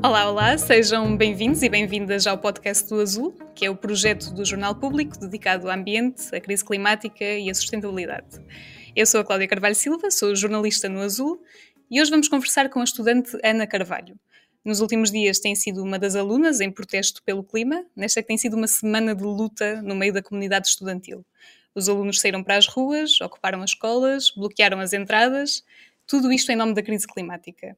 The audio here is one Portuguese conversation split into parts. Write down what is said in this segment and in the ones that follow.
Olá, olá, sejam bem-vindos e bem-vindas ao podcast do Azul, que é o projeto do Jornal Público dedicado ao ambiente, à crise climática e à sustentabilidade. Eu sou a Cláudia Carvalho Silva, sou jornalista no Azul e hoje vamos conversar com a estudante Ana Carvalho. Nos últimos dias tem sido uma das alunas em protesto pelo clima, nesta que tem sido uma semana de luta no meio da comunidade estudantil. Os alunos saíram para as ruas, ocuparam as escolas, bloquearam as entradas, tudo isto em nome da crise climática.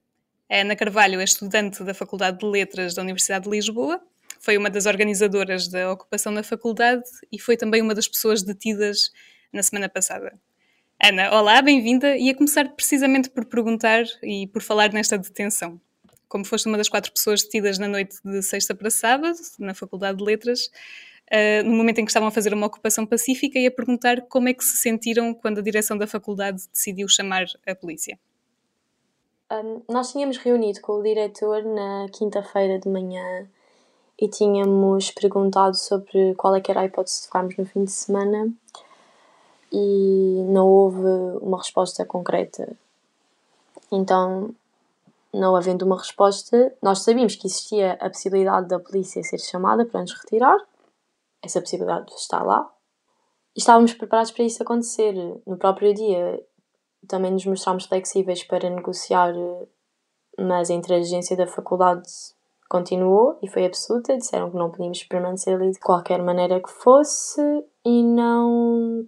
A Ana Carvalho é estudante da Faculdade de Letras da Universidade de Lisboa, foi uma das organizadoras da ocupação na faculdade e foi também uma das pessoas detidas na semana passada. Ana, olá, bem-vinda. E a começar precisamente por perguntar e por falar nesta detenção. Como foste uma das quatro pessoas detidas na noite de sexta para sábado, na Faculdade de Letras, uh, no momento em que estavam a fazer uma ocupação pacífica, e a perguntar como é que se sentiram quando a direção da faculdade decidiu chamar a polícia. Nós tínhamos reunido com o diretor na quinta-feira de manhã e tínhamos perguntado sobre qual é que era a hipótese de ficarmos no fim de semana e não houve uma resposta concreta. Então, não havendo uma resposta, nós sabíamos que existia a possibilidade da polícia ser chamada para nos retirar. Essa possibilidade está lá. E estávamos preparados para isso acontecer. No próprio dia, também nos mostrámos flexíveis para negociar, mas a intransigência da faculdade continuou e foi absoluta. Disseram que não podíamos permanecer ali de qualquer maneira que fosse e não.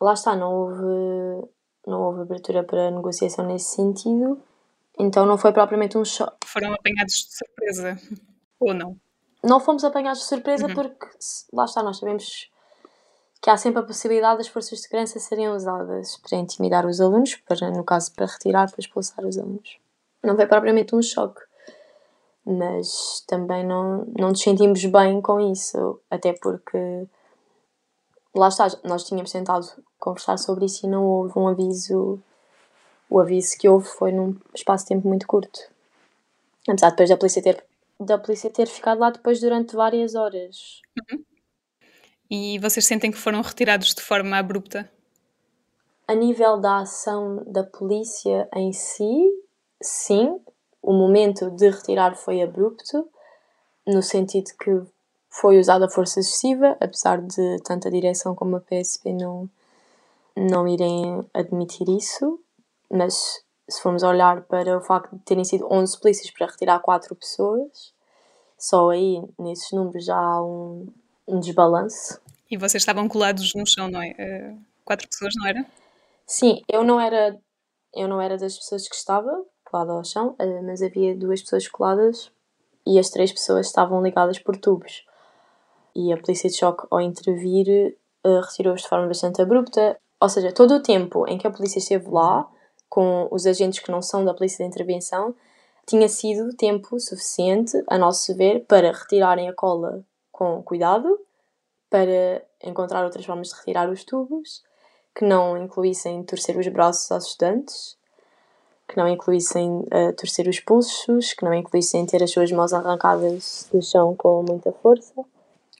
Lá está, não houve, não houve abertura para negociação nesse sentido. Então não foi propriamente um choque. Foram apanhados de surpresa, ou não? Não fomos apanhados de surpresa uhum. porque, lá está, nós sabemos que há sempre a possibilidade das forças de segurança serem usadas para intimidar os alunos, para, no caso, para retirar, para expulsar os alunos. Não foi propriamente um choque, mas também não, não nos sentimos bem com isso, até porque, lá está, nós tínhamos tentado conversar sobre isso e não houve um aviso. O aviso que houve foi num espaço de tempo muito curto. Apesar de depois da polícia ter, da polícia ter ficado lá depois durante várias horas. Uhum. E vocês sentem que foram retirados de forma abrupta? A nível da ação da polícia em si, sim. O momento de retirar foi abrupto, no sentido que foi usada força excessiva, apesar de tanto a direção como a PSP não, não irem admitir isso. Mas se formos olhar para o facto de terem sido 11 polícias para retirar 4 pessoas, só aí, nesses números, já há um, um desbalance. E vocês estavam colados no chão, não é? Uh, quatro pessoas, não era? Sim, eu não era, eu não era das pessoas que estava colada ao chão, uh, mas havia duas pessoas coladas e as três pessoas estavam ligadas por tubos. E a polícia de choque, ao intervir, uh, retirou-os de forma bastante abrupta. Ou seja, todo o tempo em que a polícia esteve lá, com os agentes que não são da polícia de intervenção, tinha sido tempo suficiente, a nosso ver, para retirarem a cola com cuidado, para encontrar outras formas de retirar os tubos, que não incluíssem torcer os braços aos estudantes, que não incluíssem uh, torcer os pulsos, que não incluíssem ter as suas mãos arrancadas do chão com muita força,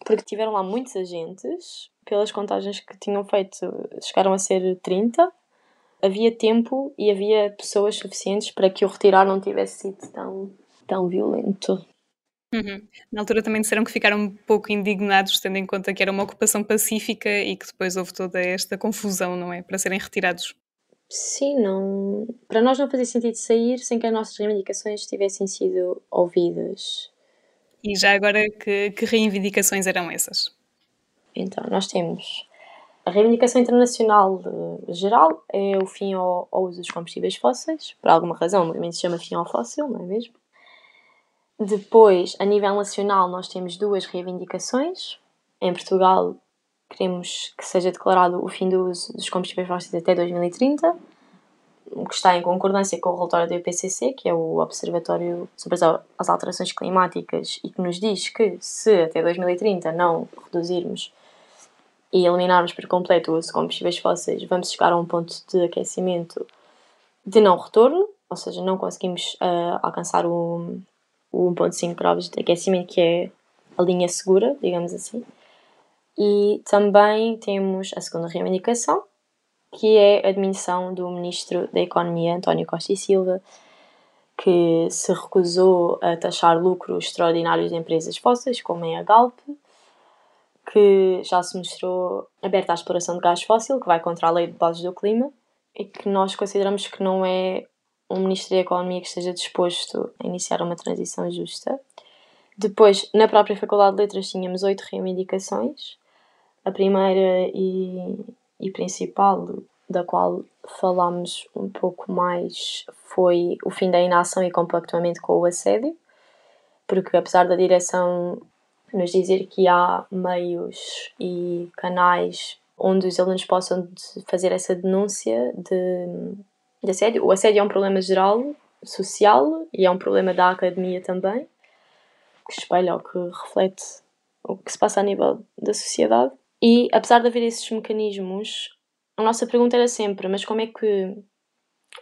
porque tiveram lá muitos agentes, pelas contagens que tinham feito, chegaram a ser 30. Havia tempo e havia pessoas suficientes para que o retirar não tivesse sido tão, tão violento. Uhum. Na altura também disseram que ficaram um pouco indignados, tendo em conta que era uma ocupação pacífica e que depois houve toda esta confusão, não é? Para serem retirados. Sim, não. Para nós não fazia sentido sair sem que as nossas reivindicações tivessem sido ouvidas. E já agora, que, que reivindicações eram essas? Então, nós temos a reivindicação internacional geral é o fim ao, ao uso dos combustíveis fósseis. Por alguma razão, o movimento se chama fim ao fóssil, não é mesmo? Depois, a nível nacional, nós temos duas reivindicações. Em Portugal, queremos que seja declarado o fim do uso dos combustíveis fósseis até 2030. que está em concordância com o relatório do IPCC, que é o Observatório sobre as Alterações Climáticas, e que nos diz que se até 2030 não reduzirmos e eliminarmos por completo o uso de combustíveis fósseis, vamos chegar a um ponto de aquecimento de não retorno, ou seja, não conseguimos uh, alcançar o, o 1.5 graus de aquecimento, que é a linha segura, digamos assim. E também temos a segunda reivindicação, que é a admissão do Ministro da Economia, António Costa e Silva, que se recusou a taxar lucros extraordinários de empresas fósseis, como é a Galp, que já se mostrou aberta à exploração de gás fóssil, que vai contra a lei de bases do clima, e que nós consideramos que não é um Ministro da Economia que esteja disposto a iniciar uma transição justa. Depois, na própria Faculdade de Letras, tínhamos oito reivindicações. A primeira e, e principal, da qual falámos um pouco mais, foi o fim da inação e compactuamento com o assédio, porque apesar da direção nos dizer que há meios e canais onde os alunos possam fazer essa denúncia de, de assédio. O assédio é um problema geral, social, e é um problema da academia também, que espelha ou que reflete o que se passa a nível da sociedade. E apesar de haver esses mecanismos, a nossa pergunta era sempre: mas como é que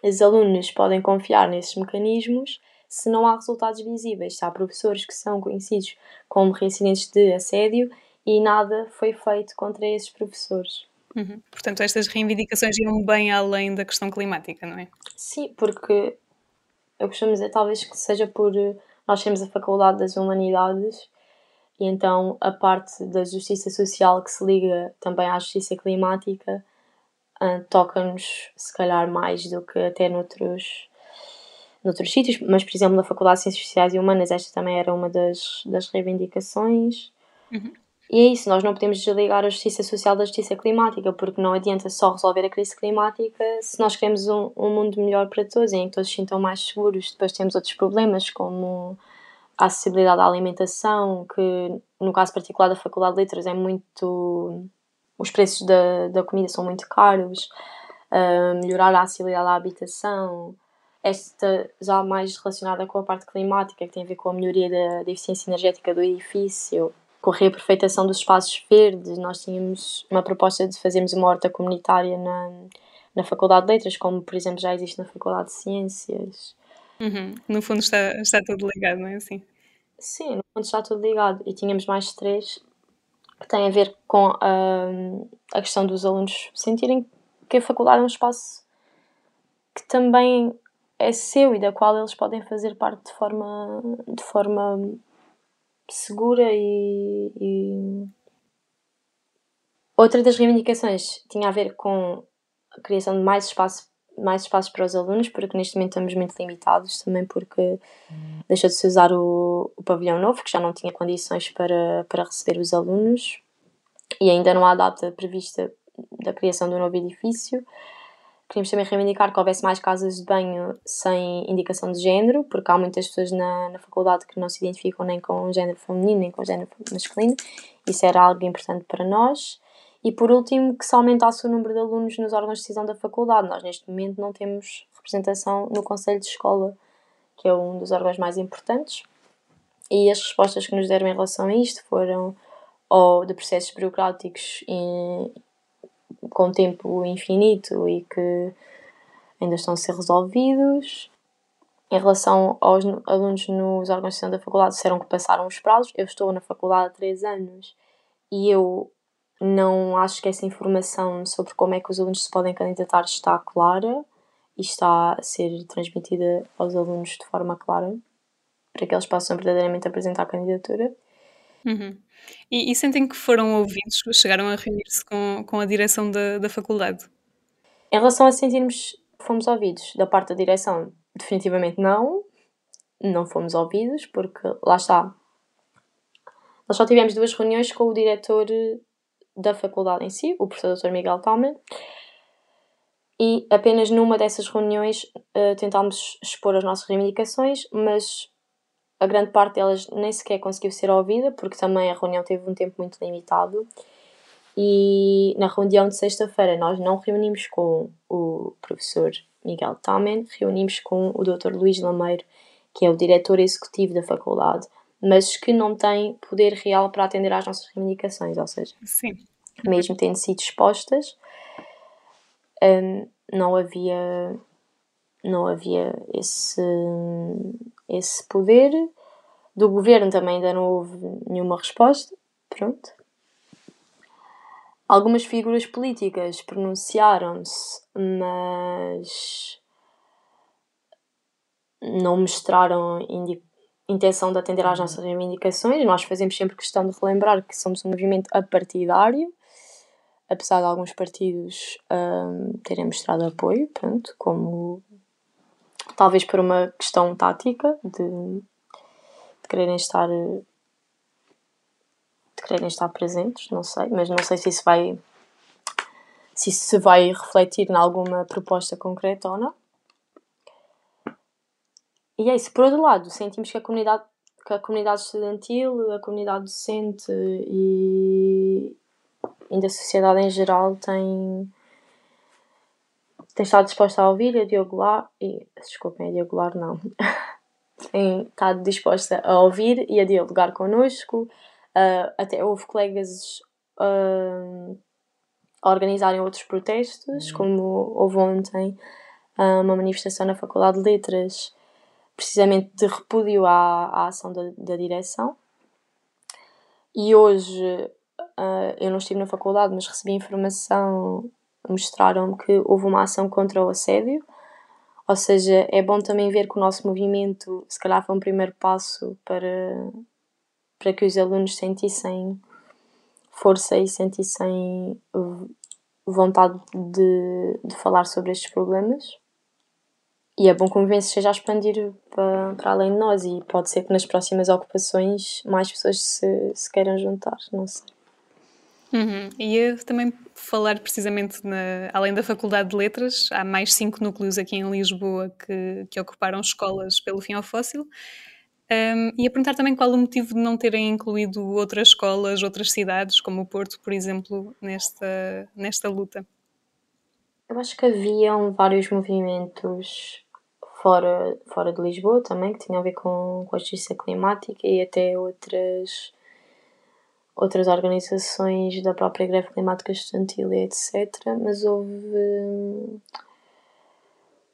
os alunos podem confiar nesses mecanismos se não há resultados visíveis? Se há professores que são conhecidos como reincidentes de assédio e nada foi feito contra esses professores. Uhum. Portanto, estas reivindicações iam bem além da questão climática, não é? Sim, porque eu costumo dizer, talvez que seja por eh, nós temos a Faculdade das Humanidades e então a parte da justiça social que se liga também à justiça climática uh, toca-nos, se calhar, mais do que até noutros, noutros sítios, mas, por exemplo, na Faculdade de Ciências Sociais e Humanas, esta também era uma das, das reivindicações. Uhum. E é isso, nós não podemos desligar a justiça social da justiça climática, porque não adianta só resolver a crise climática se nós queremos um, um mundo melhor para todos, em que todos se sintam mais seguros. Depois temos outros problemas, como a acessibilidade à alimentação, que no caso particular da Faculdade de Letras é muito. os preços da, da comida são muito caros, uh, melhorar a acessibilidade à habitação. Esta já mais relacionada com a parte climática, que tem a ver com a melhoria da, da eficiência energética do edifício com a reaproveitação dos espaços verdes. Nós tínhamos uma proposta de fazermos uma horta comunitária na, na Faculdade de Letras, como por exemplo já existe na Faculdade de Ciências. Uhum. No fundo está, está tudo ligado, não é assim? Sim, no fundo está tudo ligado. E tínhamos mais três que têm a ver com a, a questão dos alunos sentirem que a faculdade é um espaço que também é seu e da qual eles podem fazer parte de forma, de forma segura e, e... Outra das reivindicações tinha a ver com a criação de mais espaço mais espaços para os alunos, porque neste momento estamos muito limitados, também porque deixou de se usar o, o pavilhão novo, que já não tinha condições para, para receber os alunos, e ainda não há data prevista da criação do novo edifício. Queríamos também reivindicar que houvesse mais casas de banho sem indicação de género, porque há muitas pessoas na, na faculdade que não se identificam nem com o género feminino nem com o género masculino. Isso era algo importante para nós. E por último, que se aumentasse o número de alunos nos órgãos de decisão da faculdade. Nós neste momento não temos representação no Conselho de Escola, que é um dos órgãos mais importantes. E as respostas que nos deram em relação a isto foram ou de processos burocráticos com tempo infinito e que ainda estão a ser resolvidos. Em relação aos alunos nos órgãos de da faculdade, disseram que passaram os prazos. Eu estou na faculdade há três anos e eu não acho que essa informação sobre como é que os alunos se podem candidatar está clara e está a ser transmitida aos alunos de forma clara para que eles possam verdadeiramente apresentar a candidatura. Uhum. E, e, sentem que foram ouvidos, chegaram a reunir-se com, com a direção da, da faculdade? Em relação a sentirmos que fomos ouvidos da parte da direção, definitivamente não. Não fomos ouvidos, porque lá está. Nós só tivemos duas reuniões com o diretor da faculdade em si, o professor Dr. Miguel Talman, e apenas numa dessas reuniões uh, tentámos expor as nossas reivindicações, mas a grande parte delas nem sequer conseguiu ser ouvida, porque também a reunião teve um tempo muito limitado. E na reunião de sexta-feira nós não reunimos com o professor Miguel Tamen, reunimos com o Dr. Luís Lameiro, que é o diretor executivo da faculdade, mas que não tem poder real para atender às nossas reivindicações, ou seja, Sim. mesmo tendo sido expostas, hum, não havia não havia esse, esse poder. Do governo também ainda não houve nenhuma resposta. Pronto. Algumas figuras políticas pronunciaram-se, mas não mostraram intenção de atender às nossas reivindicações. Nós fazemos sempre questão de relembrar que somos um movimento apartidário, apesar de alguns partidos um, terem mostrado apoio, pronto, como talvez por uma questão tática de, de quererem estar de quererem estar presentes, não sei, mas não sei se isso vai se isso se vai refletir em alguma proposta concreta ou não. E é isso. Por outro lado, sentimos que a comunidade, que a comunidade estudantil, a comunidade docente e, e da sociedade em geral tem, tem estado disposta a ouvir? A Diogo Goulart e desculpem, a Diogo Goulart não. Tem estado disposta a ouvir e a dialogar connosco. Uh, até houve colegas uh, a organizarem outros protestos uhum. como houve ontem uh, uma manifestação na Faculdade de Letras precisamente de repúdio à, à ação da, da direção. E hoje eu não estive na faculdade mas recebi informação mostraram que houve uma ação contra o assédio. Ou seja, é bom também ver que o nosso movimento, se calhar, foi um primeiro passo para, para que os alunos sentissem força e sentissem vontade de, de falar sobre estes problemas. E é bom que o movimento esteja a expandir para, para além de nós e pode ser que nas próximas ocupações mais pessoas se, se queiram juntar, não sei. Uhum. Ia também falar precisamente, na, além da Faculdade de Letras, há mais cinco núcleos aqui em Lisboa que, que ocuparam escolas pelo fim ao fóssil. Um, ia perguntar também qual o motivo de não terem incluído outras escolas, outras cidades, como o Porto, por exemplo, nesta, nesta luta. Eu acho que haviam vários movimentos fora, fora de Lisboa também, que tinham a ver com, com a justiça climática e até outras outras organizações da própria greve climática estudantil e etc. Mas houve,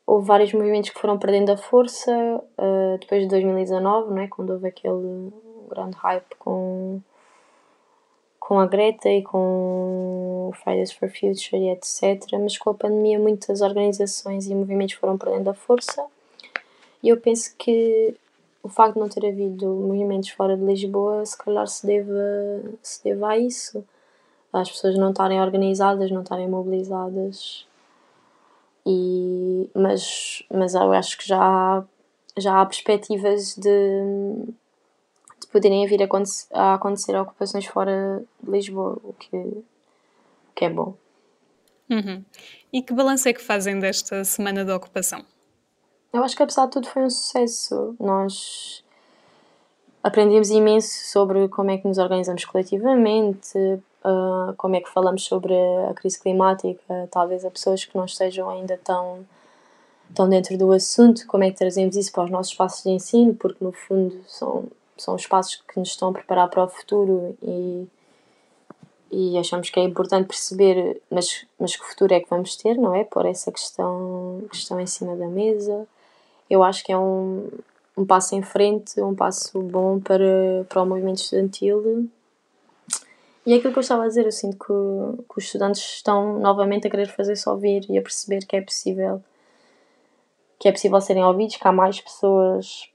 houve vários movimentos que foram perdendo a força uh, depois de 2019, não é? quando houve aquele grande hype com, com a Greta e com Fridays for Future e etc. Mas com a pandemia muitas organizações e movimentos foram perdendo a força e eu penso que o facto de não ter havido movimentos fora de Lisboa, se calhar se deve, se deve a isso. As pessoas não estarem organizadas, não estarem mobilizadas. E, mas, mas eu acho que já há, já há perspectivas de, de poderem vir a acontecer, ocupações fora de Lisboa, o que, que é bom. Uhum. E que balanço é que fazem desta semana de ocupação? Eu acho que apesar de tudo foi um sucesso. Nós aprendemos imenso sobre como é que nos organizamos coletivamente, uh, como é que falamos sobre a crise climática, talvez a pessoas que não estejam ainda tão, tão dentro do assunto, como é que trazemos isso para os nossos espaços de ensino, porque no fundo são, são espaços que nos estão a preparar para o futuro e, e achamos que é importante perceber, mas, mas que futuro é que vamos ter, não é? Por essa questão, questão em cima da mesa eu acho que é um, um passo em frente, um passo bom para, para o movimento estudantil. E é aquilo que eu estava a dizer, eu sinto que, que os estudantes estão novamente a querer fazer-se ouvir e a perceber que é possível que é possível serem ouvidos, que há mais pessoas.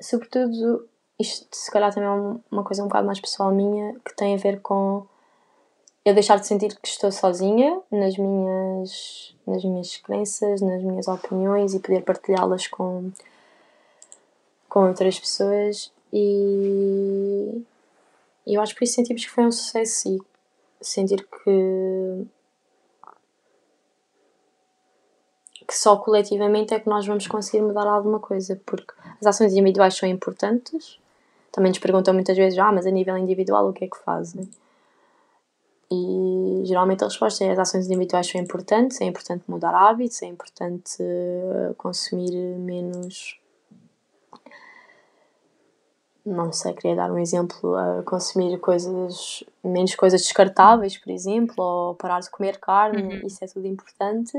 Sobretudo, isto se calhar também é uma coisa um bocado mais pessoal minha, que tem a ver com eu deixar de sentir que estou sozinha nas minhas, nas minhas crenças, nas minhas opiniões e poder partilhá-las com, com outras pessoas. E eu acho que por isso sentimos que foi um sucesso e sentir que, que só coletivamente é que nós vamos conseguir mudar alguma coisa, porque as ações individuais são importantes. Também nos perguntam muitas vezes, ah, mas a nível individual o que é que fazem? E geralmente a resposta é as ações individuais são importantes, é importante mudar hábitos, é importante eh, consumir menos. Não sei, queria dar um exemplo, a consumir coisas, menos coisas descartáveis, por exemplo, ou parar de comer carne, uhum. isso é tudo importante.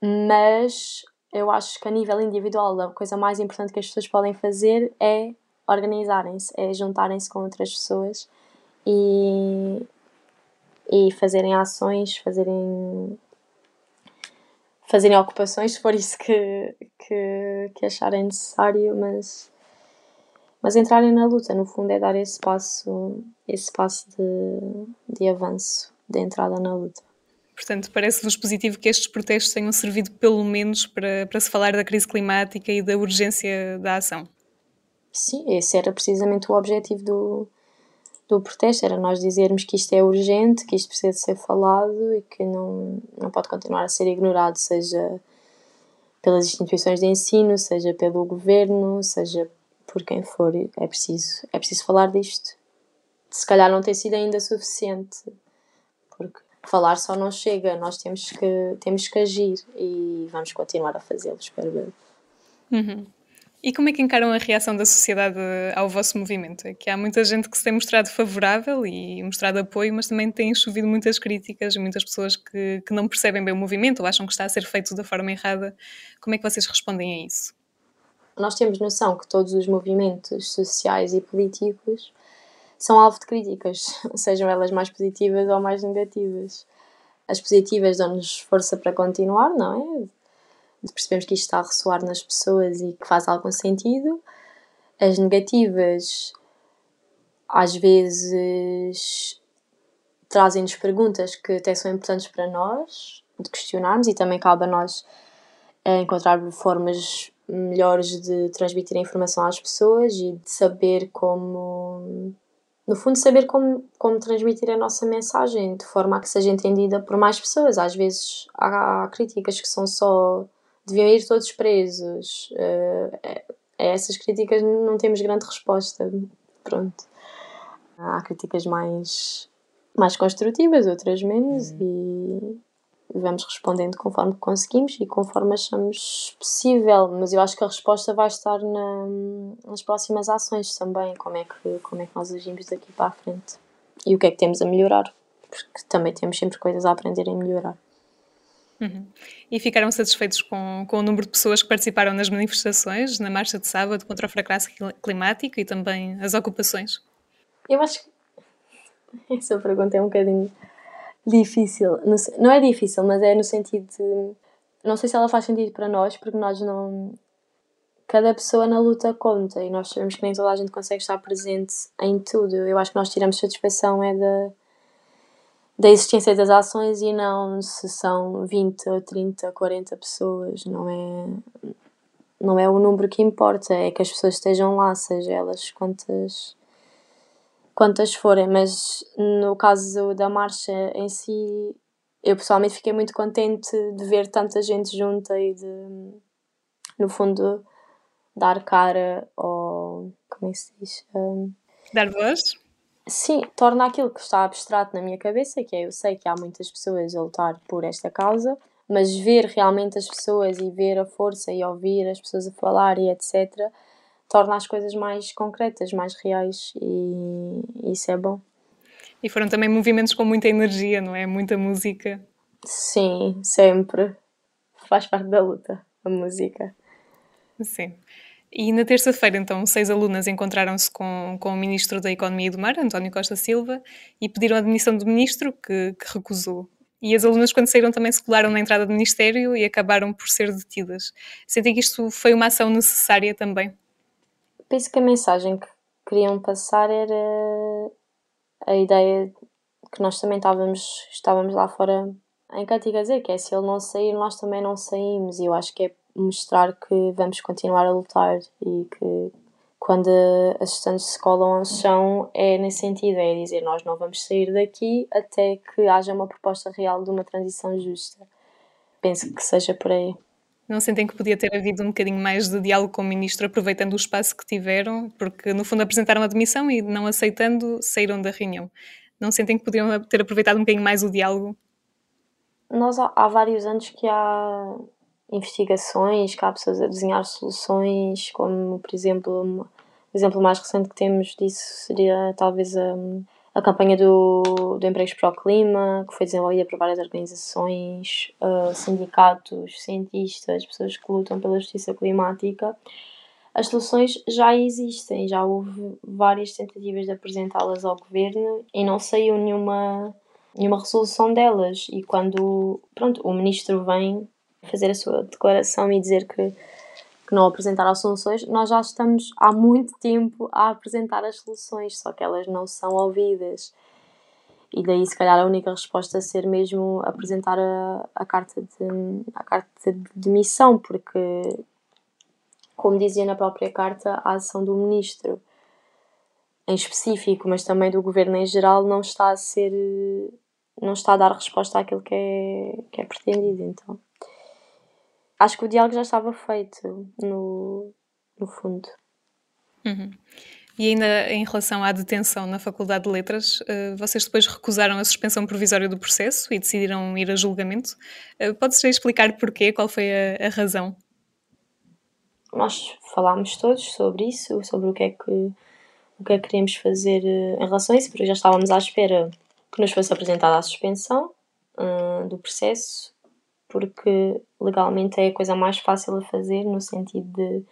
Mas eu acho que a nível individual a coisa mais importante que as pessoas podem fazer é organizarem-se, é juntarem-se com outras pessoas e, e fazerem ações, fazerem fazerem ocupações se for isso que, que, que acharem necessário, mas, mas entrarem na luta, no fundo, é dar esse passo, esse passo de, de avanço, de entrada na luta. Portanto, parece-vos positivo que estes protestos tenham servido pelo menos para, para se falar da crise climática e da urgência da ação. Sim, esse era precisamente o objetivo do, do protesto, era nós dizermos que isto é urgente, que isto precisa de ser falado e que não, não pode continuar a ser ignorado, seja pelas instituições de ensino, seja pelo governo, seja por quem for, é preciso, é preciso falar disto. Se calhar não tem sido ainda suficiente, porque falar só não chega, nós temos que, temos que agir e vamos continuar a fazê-lo, espero ver. Uhum. E como é que encaram a reação da sociedade ao vosso movimento? É que há muita gente que se tem mostrado favorável e mostrado apoio, mas também tem chovido muitas críticas, muitas pessoas que, que não percebem bem o movimento ou acham que está a ser feito da forma errada. Como é que vocês respondem a isso? Nós temos noção que todos os movimentos sociais e políticos são alvo de críticas, sejam elas mais positivas ou mais negativas. As positivas dão-nos força para continuar, não é? Percebemos que isto está a ressoar nas pessoas e que faz algum sentido. As negativas, às vezes, trazem-nos perguntas que até são importantes para nós, de questionarmos, e também cabe a nós eh, encontrar formas melhores de transmitir a informação às pessoas e de saber como no fundo, saber como, como transmitir a nossa mensagem de forma a que seja entendida por mais pessoas. Às vezes há, críticas que são só deviam ir todos presos. Uh, a essas críticas não temos grande resposta. Pronto. Há críticas mais, mais construtivas, outras menos, uhum. e vamos respondendo conforme conseguimos e conforme achamos possível. Mas eu acho que a resposta vai estar na, nas próximas ações também, como é, que, como é que nós agimos daqui para a frente e o que é que temos a melhorar, porque também temos sempre coisas a aprender e melhorar. Uhum. E ficaram satisfeitos com, com o número de pessoas que participaram nas manifestações, na marcha de sábado contra o fracasso climático e também as ocupações? Eu acho que essa pergunta é um bocadinho difícil. Não é difícil, mas é no sentido de. Não sei se ela faz sentido para nós, porque nós não. Cada pessoa na luta conta e nós sabemos que nem toda a gente consegue estar presente em tudo. Eu acho que nós tiramos satisfação é da, da existência das ações e não se são 20 ou 30, 40 pessoas. Não é, não é o número que importa, é que as pessoas estejam lá, seja elas quantas quantas forem, mas no caso da marcha em si, eu pessoalmente fiquei muito contente de ver tanta gente junta e de, no fundo, dar cara ou. Como é que se diz? Um, dar voz? Sim, torna aquilo que está abstrato na minha cabeça, que é eu sei que há muitas pessoas a lutar por esta causa, mas ver realmente as pessoas e ver a força e ouvir as pessoas a falar e etc torna as coisas mais concretas, mais reais e isso é bom. E foram também movimentos com muita energia, não é? Muita música. Sim, sempre. Faz parte da luta, a música. Sim. E na terça-feira, então, seis alunas encontraram-se com, com o Ministro da Economia e do Mar, António Costa Silva, e pediram a admissão do Ministro, que, que recusou. E as alunas, quando saíram, também se colaram na entrada do Ministério e acabaram por ser detidas. Sentem que isto foi uma ação necessária também? penso que a mensagem que queriam passar era a ideia que nós também estávamos, estávamos lá fora em Cantiga a dizer, que é se ele não sair, nós também não saímos. E eu acho que é mostrar que vamos continuar a lutar e que quando as estudantes se colam ao chão é nesse sentido, é dizer nós não vamos sair daqui até que haja uma proposta real de uma transição justa. Penso que seja por aí. Não sentem que podia ter havido um bocadinho mais de diálogo com o ministro, aproveitando o espaço que tiveram, porque no fundo apresentaram a demissão e não aceitando, saíram da reunião. Não sentem que podiam ter aproveitado um bocadinho mais o diálogo? Nós há, há vários anos que há investigações, pessoas a desenhar soluções, como por exemplo, o exemplo mais recente que temos disso seria talvez a, a campanha do, do Empregos para o Clima, que foi desenvolvida por várias organizações, uh, sindicatos, cientistas, pessoas que lutam pela justiça climática. As soluções já existem, já houve várias tentativas de apresentá-las ao governo e não saiu nenhuma, nenhuma resolução delas. E quando pronto, o ministro vem fazer a sua declaração e dizer que, que não apresentaram soluções, nós já estamos há muito tempo a apresentar as soluções, só que elas não são ouvidas. E daí, se calhar, a única resposta a ser mesmo apresentar a, a, carta, de, a carta de missão, porque como dizia na própria carta, a ação do ministro em específico, mas também do governo em geral, não está a ser. não está a dar resposta àquilo que é, que é pretendido. Então, acho que o diálogo já estava feito, no, no fundo. Uhum. E ainda em relação à detenção na Faculdade de Letras, eh, vocês depois recusaram a suspensão provisória do processo e decidiram ir a julgamento. Eh, Pode-se explicar porquê? Qual foi a, a razão? nós falámos todos sobre isso, sobre o que é que, o que, é que queríamos fazer eh, em relação a isso, porque já estávamos à espera que nos fosse apresentada a suspensão uh, do processo, porque legalmente é a coisa mais fácil a fazer, no sentido de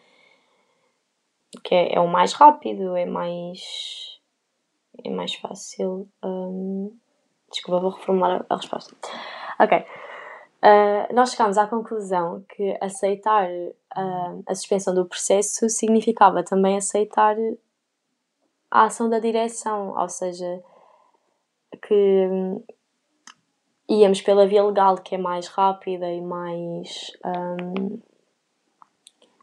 que é, é o mais rápido, é mais. é mais fácil. Um, desculpa, vou reformular a, a resposta. Ok. Uh, nós chegámos à conclusão que aceitar uh, a suspensão do processo significava também aceitar a ação da direção, ou seja, que um, íamos pela via legal, que é mais rápida e mais, um,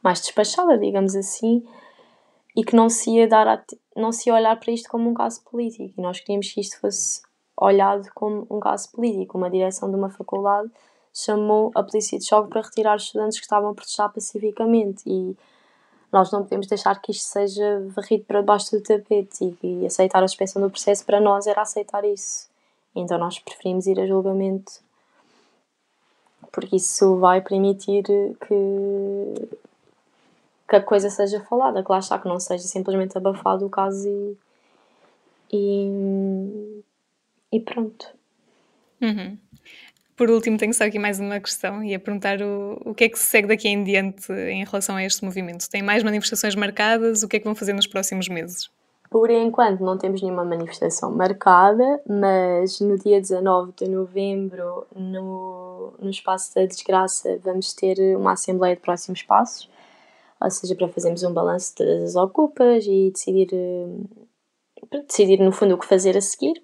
mais despachada, digamos assim, e que não se ia dar não se ia olhar para isto como um caso político. E nós queríamos que isto fosse olhado como um caso político, uma direção de uma faculdade chamou a polícia de choque para retirar os estudantes que estavam a protestar pacificamente e nós não podemos deixar que isto seja varrido para debaixo do tapete e, e aceitar a suspensão do processo para nós era aceitar isso. Então nós preferimos ir a julgamento porque isso vai permitir que, que a coisa seja falada, que lá está, que não seja simplesmente abafado o caso e, e, e pronto. Uhum. Por último, tenho só aqui mais uma questão e a perguntar o, o que é que se segue daqui em diante em relação a este movimento? Tem mais manifestações marcadas? O que é que vão fazer nos próximos meses? Por enquanto não temos nenhuma manifestação marcada, mas no dia 19 de novembro, no, no Espaço da Desgraça, vamos ter uma Assembleia de Próximos Passos, ou seja, para fazermos um balanço das ocupas e decidir, decidir no fundo o que fazer a seguir.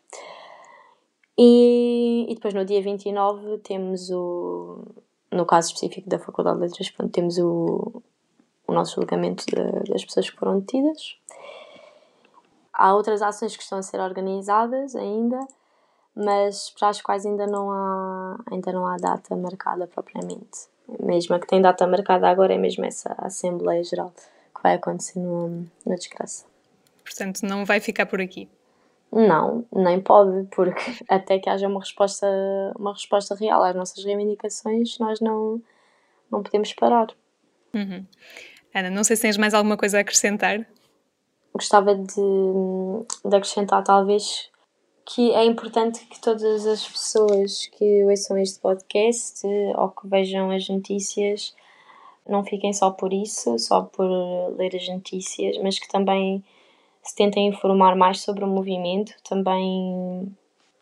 E, e depois no dia 29 temos o. No caso específico da Faculdade de Letras, pronto, temos o, o nosso julgamento de, das pessoas que foram detidas. Há outras ações que estão a ser organizadas ainda, mas para as quais ainda não há, ainda não há data marcada propriamente. Mesmo a que tem data marcada agora é mesmo essa Assembleia Geral que vai acontecer no, na desgraça. Portanto, não vai ficar por aqui. Não, nem pode, porque até que haja uma resposta, uma resposta real às nossas reivindicações, nós não, não podemos parar. Uhum. Ana, não sei se tens mais alguma coisa a acrescentar. Gostava de, de acrescentar, talvez, que é importante que todas as pessoas que ouçam este podcast ou que vejam as notícias não fiquem só por isso, só por ler as notícias, mas que também se tentem informar mais sobre o movimento. Também,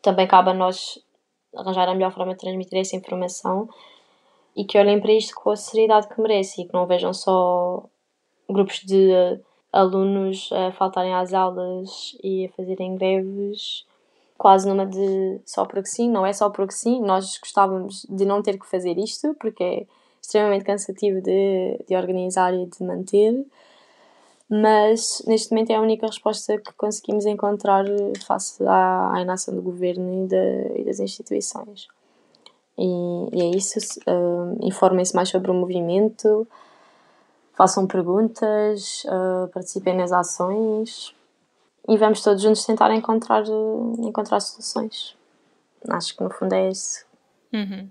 também cabe a nós arranjar a melhor forma de transmitir essa informação e que olhem para isto com a seriedade que merece e que não vejam só grupos de alunos a faltarem às aulas e a fazerem greves quase numa de só porque sim, não é só porque sim, nós gostávamos de não ter que fazer isto porque é extremamente cansativo de, de organizar e de manter mas neste momento é a única resposta que conseguimos encontrar face à, à inação do governo e, de, e das instituições. E, e é isso. Uh, Informem-se mais sobre o movimento, façam perguntas, uh, participem nas ações e vamos todos juntos tentar encontrar, encontrar soluções. Acho que no fundo é isso. Uhum.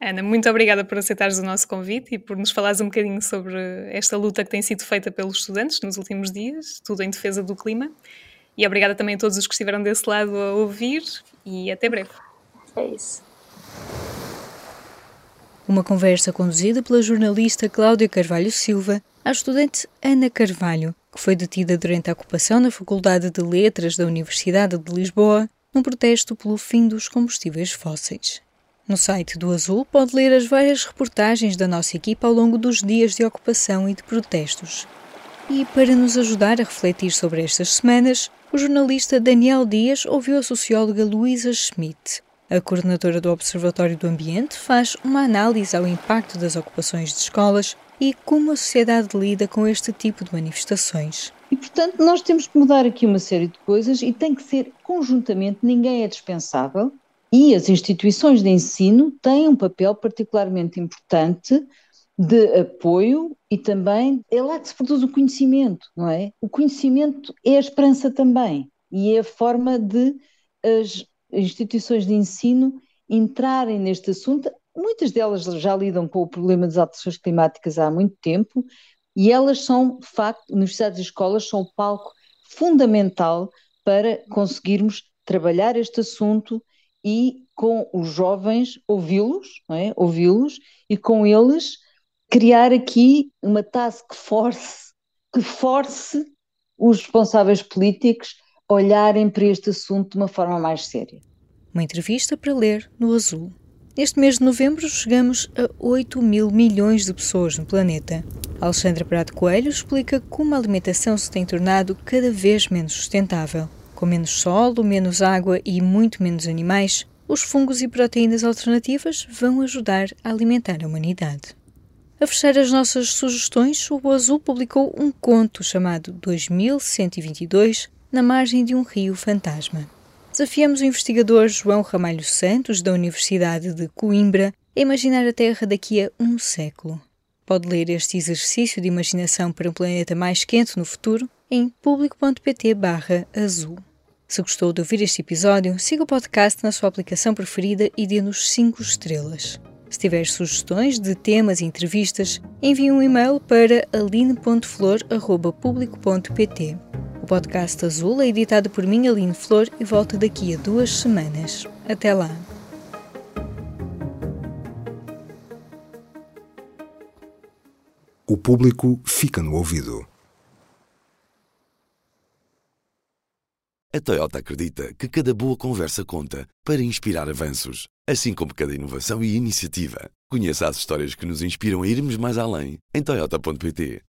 Ana, muito obrigada por aceitares o nosso convite e por nos falares um bocadinho sobre esta luta que tem sido feita pelos estudantes nos últimos dias, tudo em defesa do clima. E obrigada também a todos os que estiveram desse lado a ouvir e até breve. É isso. Uma conversa conduzida pela jornalista Cláudia Carvalho Silva à estudante Ana Carvalho, que foi detida durante a ocupação na Faculdade de Letras da Universidade de Lisboa num protesto pelo fim dos combustíveis fósseis. No site do Azul pode ler as várias reportagens da nossa equipa ao longo dos dias de ocupação e de protestos. E para nos ajudar a refletir sobre estas semanas, o jornalista Daniel Dias ouviu a socióloga Luísa Schmidt. A coordenadora do Observatório do Ambiente faz uma análise ao impacto das ocupações de escolas e como a sociedade lida com este tipo de manifestações. E, portanto, nós temos que mudar aqui uma série de coisas e tem que ser conjuntamente, ninguém é dispensável e as instituições de ensino têm um papel particularmente importante de apoio e também é lá que se produz o conhecimento, não é? O conhecimento é a esperança também e é a forma de as instituições de ensino entrarem neste assunto. Muitas delas já lidam com o problema das alterações climáticas há muito tempo e elas são, de facto, universidades e escolas são o palco fundamental para conseguirmos trabalhar este assunto e com os jovens ouvi-los, é? ouvi-los e com eles criar aqui uma task force que force os responsáveis políticos olharem para este assunto de uma forma mais séria. Uma entrevista para ler no Azul. Neste mês de novembro chegamos a 8 mil milhões de pessoas no planeta. Alexandra Prado Coelho explica como a alimentação se tem tornado cada vez menos sustentável. Com menos solo, menos água e muito menos animais, os fungos e proteínas alternativas vão ajudar a alimentar a humanidade. A fechar as nossas sugestões, o Azul publicou um conto chamado 2122 na margem de um rio fantasma. Desafiamos o investigador João Ramalho Santos, da Universidade de Coimbra, a imaginar a Terra daqui a um século. Pode ler este exercício de imaginação para um planeta mais quente no futuro em público.pt/azul. Se gostou de ouvir este episódio, siga o podcast na sua aplicação preferida e dê-nos 5 estrelas. Se tiver sugestões de temas e entrevistas, envie um e-mail para aline.flor.público.pt. O podcast Azul é editado por mim, Aline Flor, e volta daqui a duas semanas. Até lá! O público fica no ouvido. A Toyota acredita que cada boa conversa conta para inspirar avanços, assim como cada inovação e iniciativa. Conheça as histórias que nos inspiram a irmos mais além em Toyota.pt.